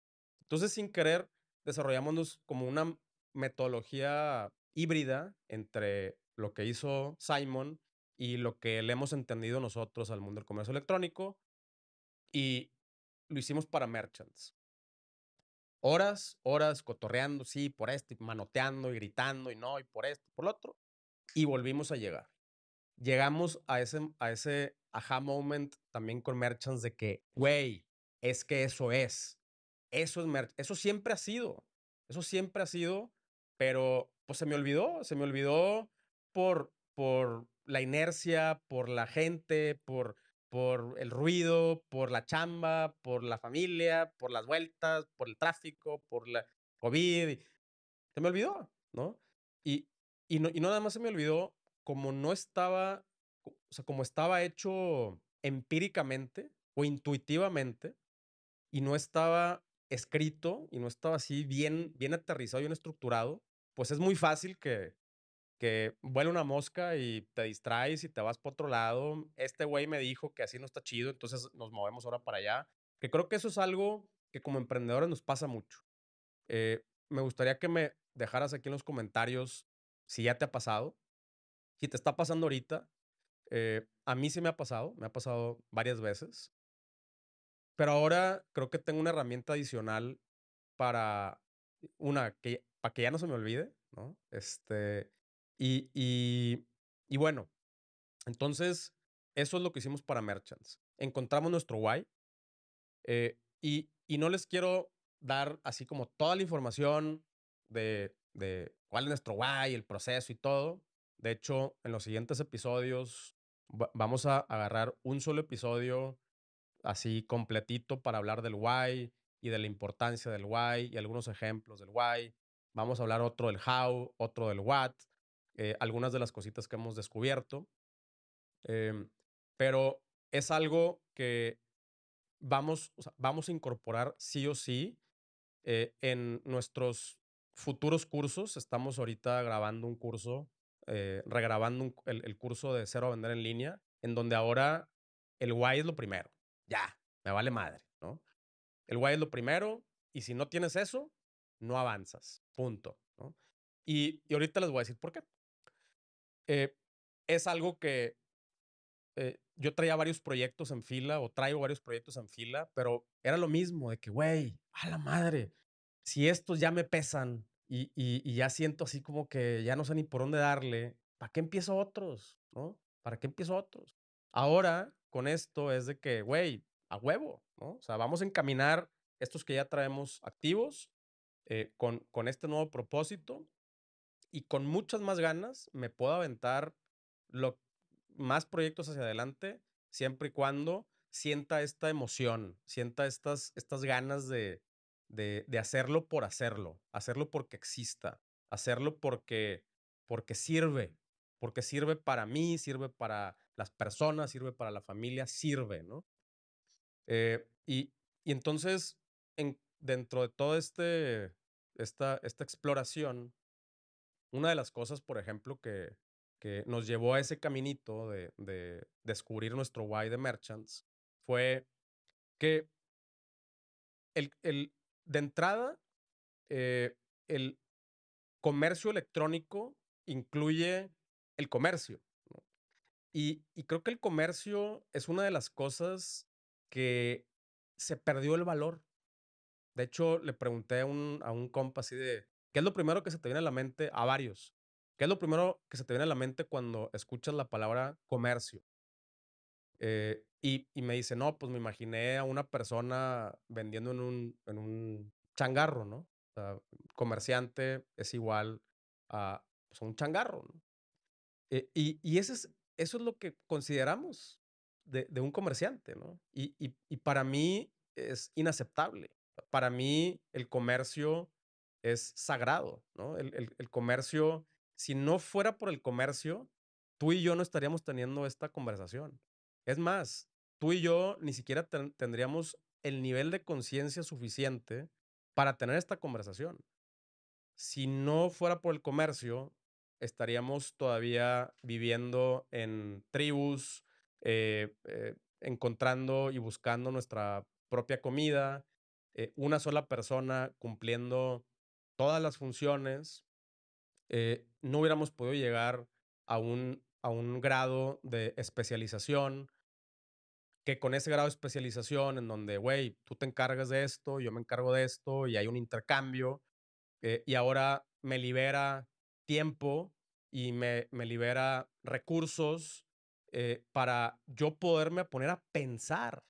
Entonces, sin querer, desarrollamos como una metodología híbrida entre lo que hizo Simon y lo que le hemos entendido nosotros al mundo del comercio electrónico. Y lo hicimos para merchants. Horas, horas cotorreando, sí, por esto, y manoteando y gritando, y no, y por esto, por lo otro. Y volvimos a llegar. Llegamos a ese, a ese aha moment también con merchants de que, güey, es que eso es. Eso es Eso siempre ha sido. Eso siempre ha sido, pero pues se me olvidó, se me olvidó por, por la inercia, por la gente, por, por el ruido, por la chamba, por la familia, por las vueltas, por el tráfico, por la COVID. Se me olvidó, ¿no? Y, y no, y no nada más se me olvidó, como no estaba, o sea, como estaba hecho empíricamente o intuitivamente y no estaba escrito y no estaba así bien, bien aterrizado, bien estructurado, pues es muy fácil que, que vuela una mosca y te distraes y te vas por otro lado. Este güey me dijo que así no está chido, entonces nos movemos ahora para allá. Que creo que eso es algo que como emprendedores nos pasa mucho. Eh, me gustaría que me dejaras aquí en los comentarios si ya te ha pasado, si te está pasando ahorita. Eh, a mí sí me ha pasado, me ha pasado varias veces. Pero ahora creo que tengo una herramienta adicional para una que para que ya no se me olvide, ¿no? Este, y, y, y bueno, entonces, eso es lo que hicimos para Merchants. Encontramos nuestro why eh, y, y no les quiero dar así como toda la información de, de cuál es nuestro why, el proceso y todo. De hecho, en los siguientes episodios vamos a agarrar un solo episodio así completito para hablar del why y de la importancia del why y algunos ejemplos del why. Vamos a hablar otro del how, otro del what, eh, algunas de las cositas que hemos descubierto. Em, pero es algo que vamos, vamos a incorporar sí o sí eh, en nuestros futuros cursos. Estamos ahorita grabando un curso, eh, regrabando el, el, curso de cero a vender en línea, en donde ahora el why es lo primero. Ya, me vale madre, ¿no? El why es lo primero y si no tienes eso, no avanzas. Punto. Y, y ahorita les voy a decir por qué. Eh, es algo que eh, yo traía varios proyectos en fila o traigo varios proyectos en fila, pero era lo mismo de que, güey, a la madre, si estos ya me pesan y, y, y, ya siento así como que ya no sé ni por dónde darle, ¿para qué empiezo otros? ¿No? ¿Para qué empiezo otros? Ahora, con esto es de que, güey, a huevo, ¿no? O sea, vamos a encaminar estos que ya traemos activos eh, con, con este nuevo propósito y con muchas más ganas me puedo aventar lo, más proyectos hacia adelante, siempre y cuando sienta esta emoción, sienta estas, estas ganas de, de, de hacerlo por hacerlo, hacerlo porque exista, hacerlo porque, porque sirve, porque sirve para mí, sirve para las personas, sirve para la familia, sirve, ¿no? Eh, y, y, entonces, en, dentro de toda este, esta, esta exploración, una de las cosas, por ejemplo, que, que nos llevó a ese caminito de, de descubrir nuestro why de merchants fue que el, el, de entrada, eh, el comercio electrónico incluye el comercio. Y, creo que el comercio es una de las cosas que se perdió el valor. De hecho, le pregunté a un, a un compa así de, ¿Qué es lo primero que se te viene a la mente a varios? ¿Qué es lo primero que se te viene a la mente cuando escuchas la palabra comercio? Eh, y, y, me dice, no, pues me imaginé a una persona vendiendo en un, en un changarro, ¿no? Comerciante es igual a, pues, un changarro. Eh, y y ese es, eso es lo que consideramos de, un comerciante, ¿no? Y, y, para mí es inaceptable. Para mí el comercio es sagrado, ¿no? El, el, comercio, si no fuera por el comercio, tú y yo no estaríamos teniendo esta conversación. Es más, tú y yo ni siquiera tendríamos el nivel de conciencia suficiente para tener esta conversación. Si no fuera por el comercio, estaríamos todavía viviendo en tribus, eh, eh, encontrando y buscando nuestra propia comida, eh, una sola persona cumpliendo todas las funciones, no hubiéramos podido llegar a un, a un grado de especialización, que con ese grado de especialización en donde, güey, tú te encargas de esto, yo me encargo de esto y hay un intercambio y ahora me libera tiempo y me, me libera recursos eh, para yo poderme poner a pensar.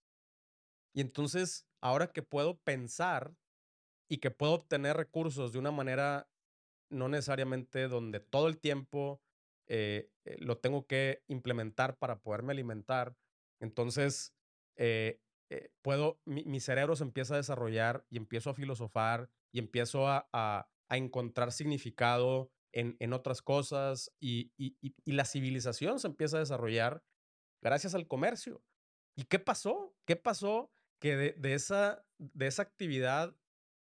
Y entonces, ahora que puedo pensar y que puedo obtener recursos de una manera no necesariamente donde todo el tiempo eh, eh, lo tengo que implementar para poderme alimentar, entonces puedo, mi, cerebro se empieza a desarrollar y empiezo a filosofar y empiezo a, a encontrar significado en, otras cosas y, la civilización se empieza a desarrollar gracias al comercio. ¿Y qué pasó? ¿Qué pasó que de, esa, de esa actividad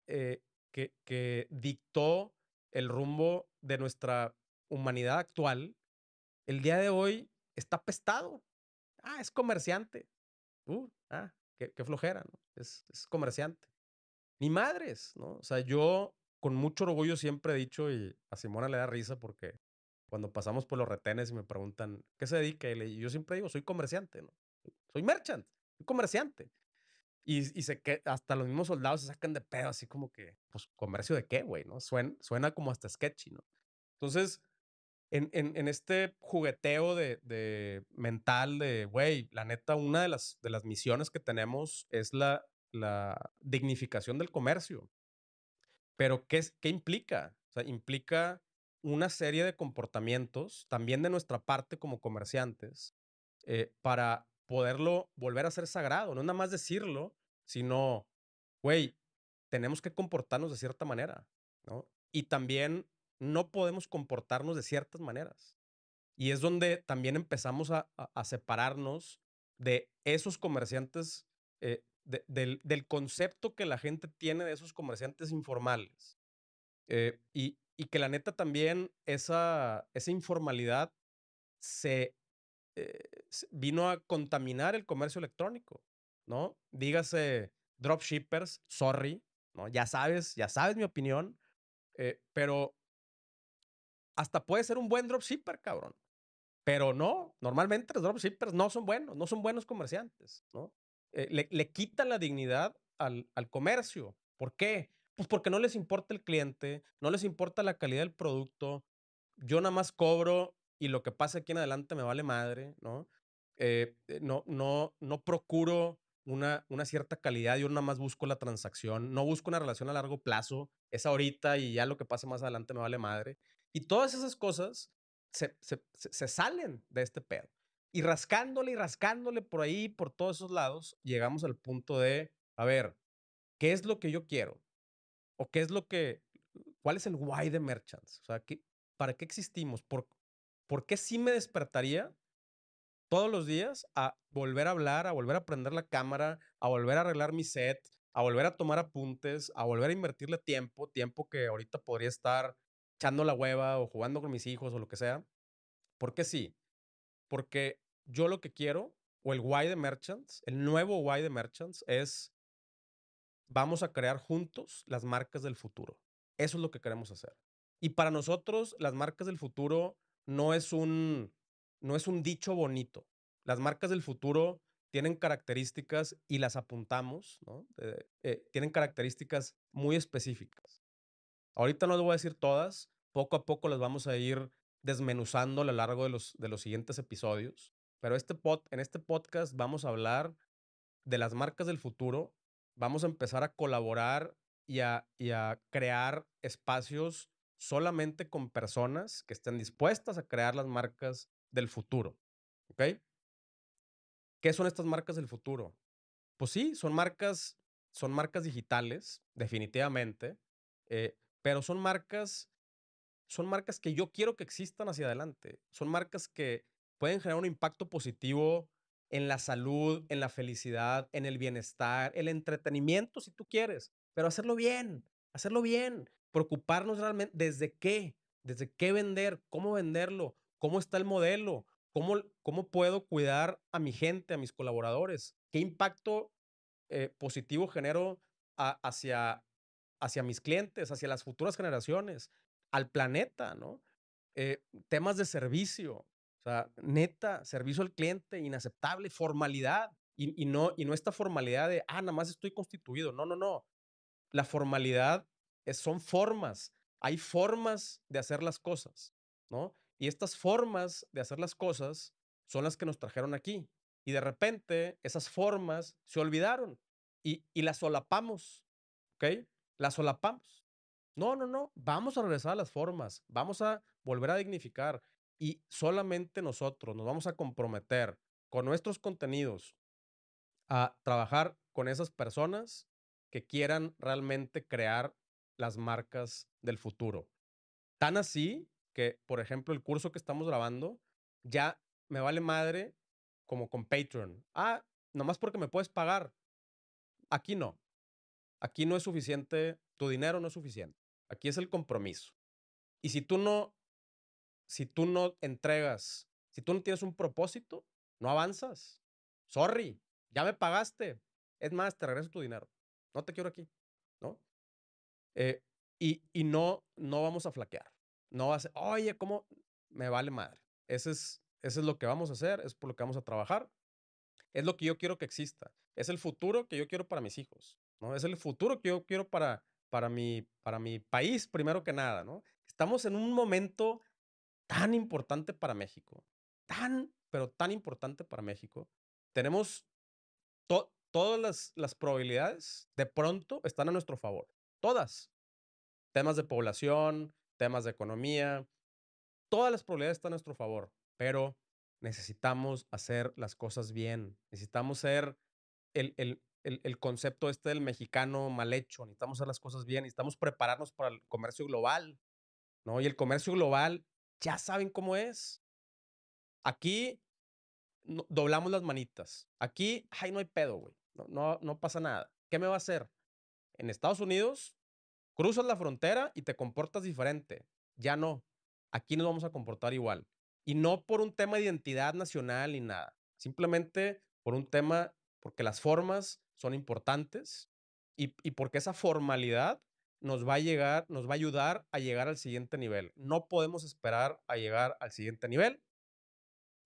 eh, que, que dictó el rumbo de nuestra humanidad actual, el día de hoy está pestado? Ah, es comerciante. Uh, ah, qué, flojera. Es, es comerciante. Ni madres, ¿no? O sea, yo con mucho orgullo siempre he dicho, y a Simona le da risa porque cuando pasamos por los retenes y me preguntan, ¿qué se dedica? Y yo siempre digo, soy comerciante, ¿no? Soy merchant, soy comerciante. Y, y sé que hasta los mismos soldados se sacan de pedo, así como que, pues, ¿comercio de qué, güey? ¿No? Suena, suena como hasta sketchy, ¿no? Entonces, en, en, en este jugueteo de, de mental de, güey, la neta, una de las, de las misiones que tenemos es la, la dignificación del comercio. Pero, ¿qué, qué implica? Implica una serie de comportamientos, también de nuestra parte como comerciantes, eh, para poderlo volver a ser sagrado. No nada más decirlo, sino, güey, tenemos que comportarnos de cierta manera, ¿no? Y también no podemos comportarnos de ciertas maneras. Y es donde también empezamos a, separarnos de esos comerciantes eh, del, concepto que la gente tiene de esos comerciantes informales. Eh, y, que la neta también esa, informalidad se eh, vino a contaminar el comercio electrónico, ¿no? Dígase dropshippers, sorry, ¿no? Ya sabes, ya sabes mi opinión, eh, pero hasta puede ser un buen dropshipper, cabrón. Pero no, normalmente los dropshippers no son buenos, no son buenos comerciantes, ¿no? Eh, le, le quita la dignidad al, al comercio. ¿Por qué? Pues porque no les importa el cliente, no les importa la calidad del producto. Yo nada más cobro y lo que pase aquí en adelante me vale madre, ¿no? Eh, eh, no, no, no procuro una, una cierta calidad, yo nada más busco la transacción, no busco una relación a largo plazo, es ahorita y ya lo que pase más adelante me vale madre. Y todas esas cosas se, se, se salen de este pedo. Y rascándole y rascándole por ahí, por todos esos lados, llegamos al punto de, a ver, ¿qué es lo que yo quiero? ¿O qué es lo que, cuál es el why de Merchants? O sea, ¿qué, ¿para qué existimos? ¿Por, ¿Por qué sí me despertaría todos los días a volver a hablar, a volver a prender la cámara, a volver a arreglar mi set, a volver a tomar apuntes, a volver a invertirle tiempo, tiempo que ahorita podría estar echando la hueva o jugando con mis hijos o lo que sea? ¿Por qué sí? Porque yo lo que quiero, o el why de Merchants, el nuevo why de Merchants es, vamos a crear juntos las marcas del futuro. Eso es lo que queremos hacer. Y para nosotros, las marcas del futuro no es un, no es un dicho bonito. Las marcas del futuro tienen características y las apuntamos, ¿no? Eh, eh, tienen características muy específicas. Ahorita no les voy a decir todas, poco a poco las vamos a ir desmenuzando a lo largo de los, de los siguientes episodios. Pero este pod, en este podcast vamos a hablar de las marcas del futuro. Vamos a empezar a colaborar y a, y a crear espacios solamente con personas que estén dispuestas a crear las marcas del futuro. ¿Ok? ¿Qué son estas marcas del futuro? Pues sí, son marcas, son marcas digitales, definitivamente, eh, pero son marcas son marcas que yo quiero que existan hacia adelante. Son marcas que pueden generar un impacto positivo en la salud, en la felicidad, en el bienestar, el entretenimiento, si tú quieres, pero hacerlo bien, hacerlo bien, preocuparnos realmente desde qué, desde qué vender, cómo venderlo, cómo está el modelo, cómo, cómo puedo cuidar a mi gente, a mis colaboradores, qué impacto eh, positivo genero hacia, hacia mis clientes, hacia las futuras generaciones, al planeta, ¿no? Eh, temas de servicio, o sea, neta, servicio al cliente, inaceptable, formalidad, y, y, no, y no esta formalidad de, ah, nada más estoy constituido, no, no, no. La formalidad es, son formas, hay formas de hacer las cosas, ¿no? Y estas formas de hacer las cosas son las que nos trajeron aquí. Y de repente esas formas se olvidaron y, y las solapamos, ¿ok? Las solapamos. No, no, no, vamos a regresar a las formas, vamos a volver a dignificar y solamente nosotros nos vamos a comprometer con nuestros contenidos a trabajar con esas personas que quieran realmente crear las marcas del futuro. Tan así que, por ejemplo, el curso que estamos grabando ya me vale madre como con Patreon. Ah, nomás porque me puedes pagar. Aquí no. Aquí no es suficiente, tu dinero no es suficiente. Aquí es el compromiso. Y si tú no, si tú no entregas, si tú no tienes un propósito, no avanzas. Sorry, ya me pagaste. Es más, te regreso tu dinero. No te quiero aquí, ¿no? Eh, y, y no, no vamos a flaquear. No va a ser, oye, ¿cómo? Me vale madre. Ese es, eso es lo que vamos a hacer, es por lo que vamos a trabajar. Es lo que yo quiero que exista. Es el futuro que yo quiero para mis hijos, ¿no? Es el futuro que yo quiero para, para, mi, para mi país, primero que nada, ¿no? Estamos en un momento tan importante para México, tan, pero tan importante para México. Tenemos todas las, las probabilidades de pronto están a nuestro favor, todas. Temas de población, temas de economía, todas las probabilidades están a nuestro favor pero necesitamos hacer las cosas bien. Necesitamos ser el, el, el, concepto este del mexicano mal hecho. Necesitamos hacer las cosas bien. Necesitamos prepararnos para el comercio global. ¿no? Y el comercio global, ya saben cómo es. Aquí doblamos las manitas. Aquí, ay, no hay pedo, güey. No, no, no pasa nada. ¿Qué me va a hacer? En Estados Unidos, cruzas la frontera y te comportas diferente. Ya no. Aquí nos vamos a comportar igual. Y no por un tema de identidad nacional ni nada. Simplemente por un tema, porque las formas son importantes y, porque esa formalidad nos va a llegar, nos va a ayudar a llegar al siguiente nivel. No podemos esperar a llegar al siguiente nivel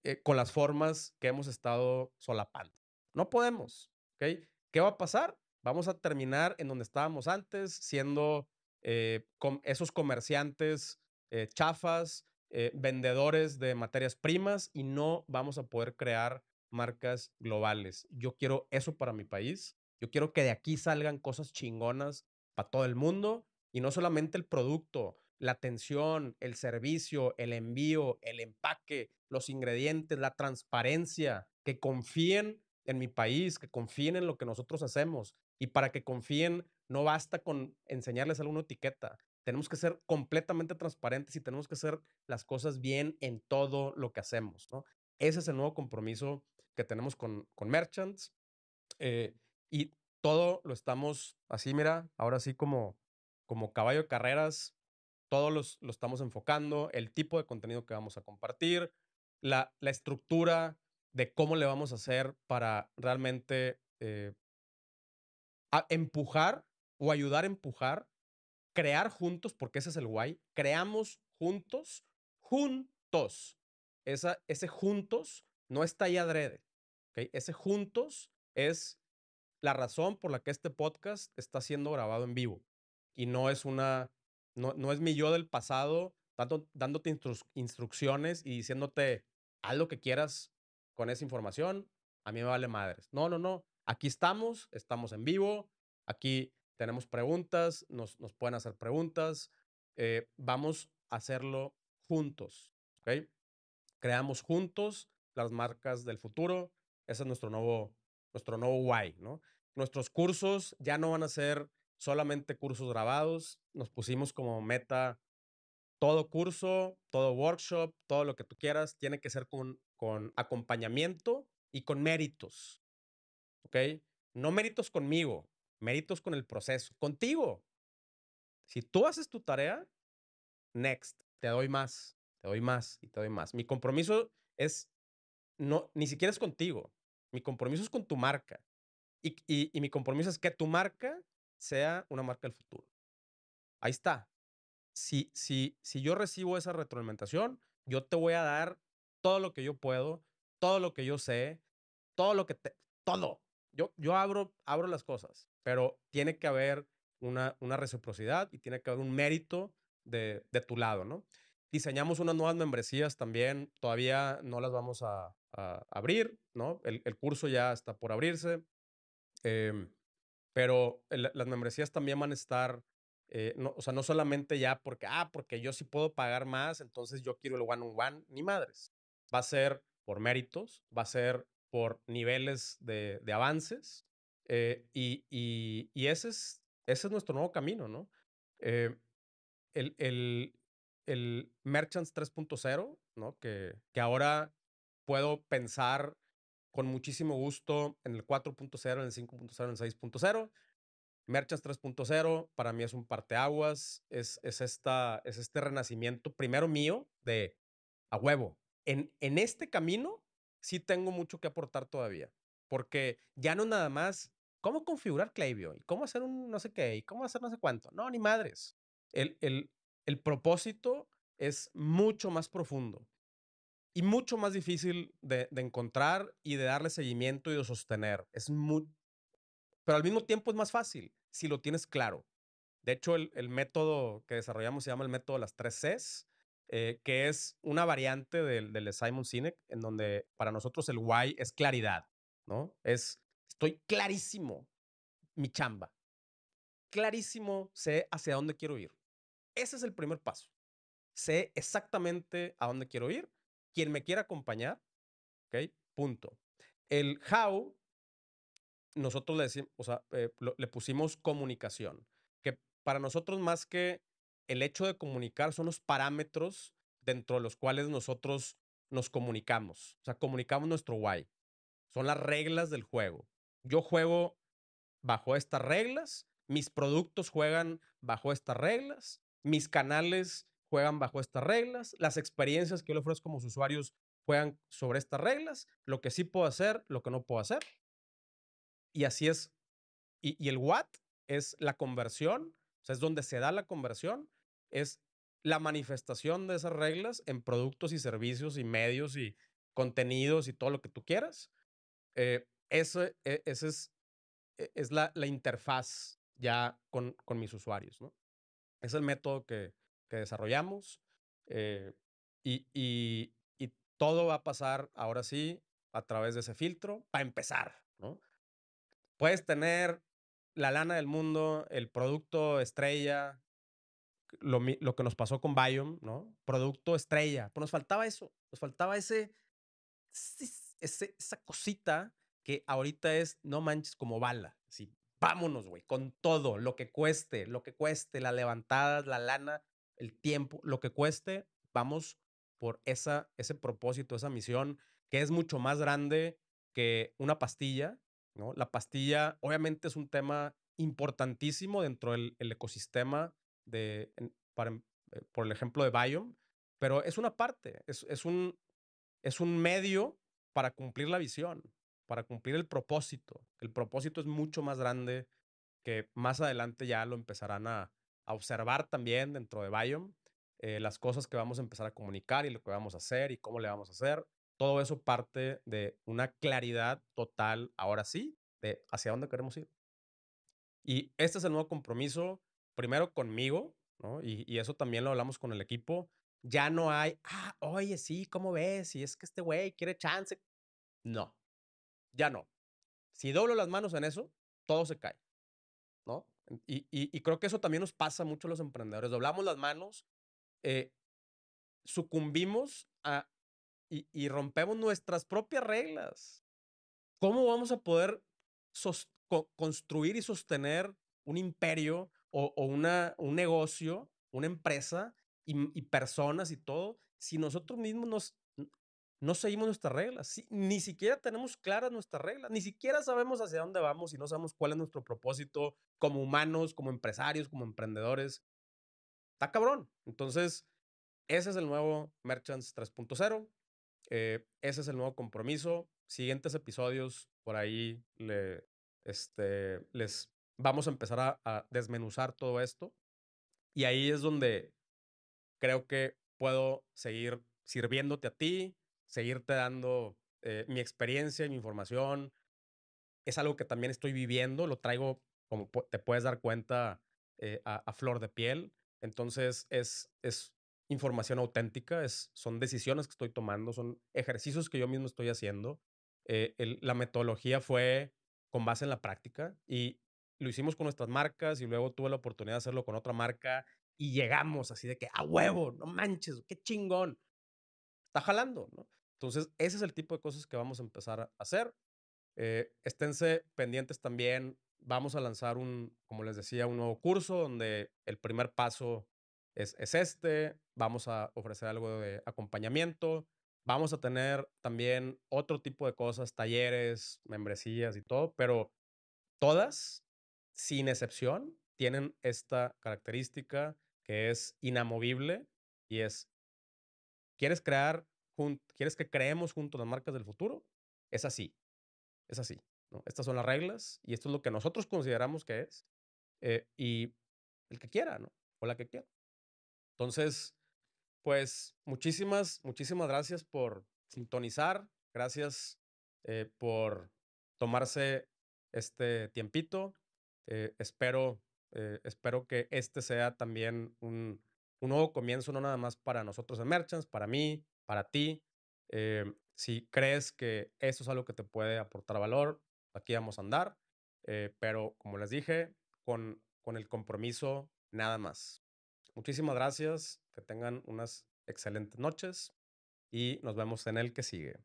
eh, con las formas que hemos estado solapando. No podemos. ¿ok? ¿Qué va a pasar? Vamos a terminar en donde estábamos antes, siendo eh, esos comerciantes eh, chafas, eh, vendedores de materias primas y no vamos a poder crear marcas globales. Yo quiero eso para mi país. Yo quiero que de aquí salgan cosas chingonas para todo el mundo y no solamente el producto, la atención, el servicio, el envío, el empaque, los ingredientes, la transparencia, que confíen en mi país, que confíen en lo que nosotros hacemos. Y para que confíen, no basta con enseñarles alguna etiqueta. Tenemos que ser completamente transparentes y tenemos que hacer las cosas bien en todo lo que hacemos. Ese es el nuevo compromiso que tenemos con, con Merchants. Eh, y todo lo estamos así, mira, ahora sí como, como caballo de carreras, todo los, lo estamos enfocando, el tipo de contenido que vamos a compartir, la, la estructura de cómo le vamos a hacer para realmente eh, empujar o ayudar a empujar crear juntos, porque ese es el guay, creamos juntos, juntos. Esa, ese juntos no está ahí adrede. ¿Okay? Ese juntos es la razón por la que este podcast está siendo grabado en vivo. Y no es una, no, no es mi yo del pasado dando, dándote instrucciones y diciéndote, haz lo que quieras con esa información, a mí me vale madres. No, no, no. Aquí estamos, estamos en vivo, aquí tenemos preguntas, nos, nos pueden hacer preguntas. Eh, vamos a hacerlo juntos. ¿ok? Creamos juntos las marcas del futuro. Ese es nuestro nuevo, nuestro nuevo why. ¿no? Nuestros cursos ya no van a ser solamente cursos grabados. Nos pusimos como meta todo curso, todo workshop, todo lo que tú quieras, tiene que ser con, con acompañamiento y con méritos. ¿Ok? No méritos conmigo, méritos con el proceso, contigo. Si tú haces tu tarea, next, te doy más, te doy más y te doy más. Mi compromiso es, no, ni siquiera es contigo, mi compromiso es con tu marca. Y, y, mi compromiso es que tu marca sea una marca del futuro. Ahí está. Si, si, si yo recibo esa retroalimentación, yo te voy a dar todo lo que yo puedo, todo lo que yo sé, todo lo que te, todo. Yo, yo abro, abro las cosas, pero tiene que haber una, una reciprocidad y tiene que haber un mérito de, de tu lado, ¿no? Diseñamos unas nuevas membresías también, todavía no las vamos a, a abrir, ¿no? El, el, curso ya está por abrirse, eh, pero las membresías también van a estar, eh, no, o sea, no solamente ya porque, ah, porque yo sí puedo pagar más, entonces yo quiero el one-on-one, -on -one, ni madres. Va a ser por méritos, va a ser por niveles de, de avances, eh, y, y, y, ese, es, ese es nuestro nuevo camino, ¿no? Eh, el, el, el Merchants 3.0, ¿no? Que, que ahora puedo pensar con muchísimo gusto en el 4.0, en el 5.0, en el 6.0. Merchants 3.0 para mí es un parteaguas, es, es, esta, es este renacimiento primero mío de a huevo. En, en este camino sí tengo mucho que aportar todavía, porque ya no nada más cómo configurar Klaviyo y cómo hacer un no sé qué y cómo hacer no sé cuánto. No, ni madres. El, el, el propósito es mucho más profundo y mucho más difícil de, de, encontrar y de darle seguimiento y de sostener. Es muy, pero al mismo tiempo es más fácil si lo tienes claro. De hecho, el, el método que desarrollamos se llama el método de las tres Cs, eh, que es una variante del, del de Simon Sinek, en donde para nosotros el why es claridad, ¿no? Es, estoy clarísimo mi chamba. Clarísimo, sé hacia dónde quiero ir. Ese es el primer paso. Sé exactamente a dónde quiero ir. Quien me quiera acompañar, ¿ok? Punto. El how, nosotros le, eh, le pusimos comunicación, que para nosotros más que el hecho de comunicar son los parámetros dentro de los cuales nosotros nos comunicamos. O sea, comunicamos nuestro why. Son las reglas del juego. Yo juego bajo estas reglas, mis productos juegan bajo estas reglas, mis canales juegan bajo estas reglas, las experiencias que yo le ofrezco como usuarios juegan sobre estas reglas, lo que sí puedo hacer, lo que no puedo hacer. Y así es. Y, el what es la conversión, o sea, es donde se da la conversión, es la manifestación de esas reglas en productos y servicios y medios y contenidos y todo lo que tú quieras. Eh, eso, e, ese es, e, es la, la interfaz ya con, con mis usuarios, ¿no? Es el método que, que desarrollamos eh, y, todo va a pasar ahora sí a través de ese filtro para empezar, ¿no? Puedes tener la lana del mundo, el producto estrella, lo, que nos pasó con Biome, ¿no? Producto estrella. Pues nos faltaba eso, nos faltaba ese, ese, esa cosita que ahorita es, no manches, como bala. Así, vámonos, güey, con todo, lo que cueste, lo que cueste, la levantada, la lana, el tiempo, lo que cueste, vamos por esa, ese propósito, esa misión, que es mucho más grande que una pastilla, ¿no? La pastilla, obviamente, es un tema importantísimo dentro del el ecosistema de, para, eh, por el ejemplo de Biome, pero es una parte, es, es, un, es un medio para cumplir la visión, para cumplir el propósito. El propósito es mucho más grande que más adelante ya lo empezarán a, a observar también dentro de Biome, eh, las cosas que vamos a empezar a comunicar y lo que vamos a hacer y cómo le vamos a hacer. Todo eso parte de una claridad total, ahora sí, de hacia dónde queremos ir. Y este es el nuevo compromiso, primero conmigo, ¿no? Y, y eso también lo hablamos con el equipo. Ya no hay, ah, oye, sí, ¿cómo ves? Si es que este güey quiere chance. No, ya no. Si doblo las manos en eso, todo se cae, ¿no? Y, y, creo que eso también nos pasa mucho a los emprendedores. Doblamos las manos, eh, sucumbimos a, y, y, rompemos nuestras propias reglas. ¿Cómo vamos a poder construir y sostener un imperio o, o una, un negocio, una empresa y, personas y todo si nosotros mismos nos, no seguimos nuestras reglas. ni siquiera tenemos claras nuestras reglas, ni siquiera sabemos hacia dónde vamos y no sabemos cuál es nuestro propósito como humanos, como empresarios, como emprendedores. Está cabrón. Entonces, ese es el nuevo Merchants 3.0. Eh, ese es el nuevo compromiso. Siguientes episodios, por ahí le, este, les vamos a empezar a, a desmenuzar todo esto. Y ahí es donde creo que puedo seguir sirviéndote a ti, seguirte dando eh, mi experiencia, mi información. Es algo que también estoy viviendo, lo traigo, como te puedes dar cuenta, eh, a, flor de piel. Entonces es, es información auténtica, es, son decisiones que estoy tomando, son ejercicios que yo mismo estoy haciendo. Eh, la metodología fue con base en la práctica y lo hicimos con nuestras marcas y luego tuve la oportunidad de hacerlo con otra marca y llegamos así de que a huevo, no manches, qué chingón. Está jalando, ¿no? Entonces, ese es el tipo de cosas que vamos a empezar a hacer. Eh, esténse pendientes también. Vamos a lanzar un, como les decía, un nuevo curso donde el primer paso es, es este. Vamos a ofrecer algo de acompañamiento. Vamos a tener también otro tipo de cosas, talleres, membresías y todo, pero todas, sin excepción, tienen esta característica que es inamovible y es, ¿quieres crear quieres que creemos juntos las marcas del futuro, es así. Es así. ¿no? Estas son las reglas y esto es lo que nosotros consideramos que es. Eh, y el que quiera, ¿no? O la que quiera. Entonces, pues muchísimas, muchísimas gracias por sintonizar. Gracias eh, por tomarse este tiempito. Eh, espero, espero que este sea también un, un nuevo comienzo, no nada más para nosotros en Merchants, para mí, para ti. Eh, si crees que eso es algo que te puede aportar valor, aquí vamos a andar. Eh, pero como les dije, con, con el compromiso nada más. Muchísimas gracias, que tengan unas excelentes noches y nos vemos en el que sigue.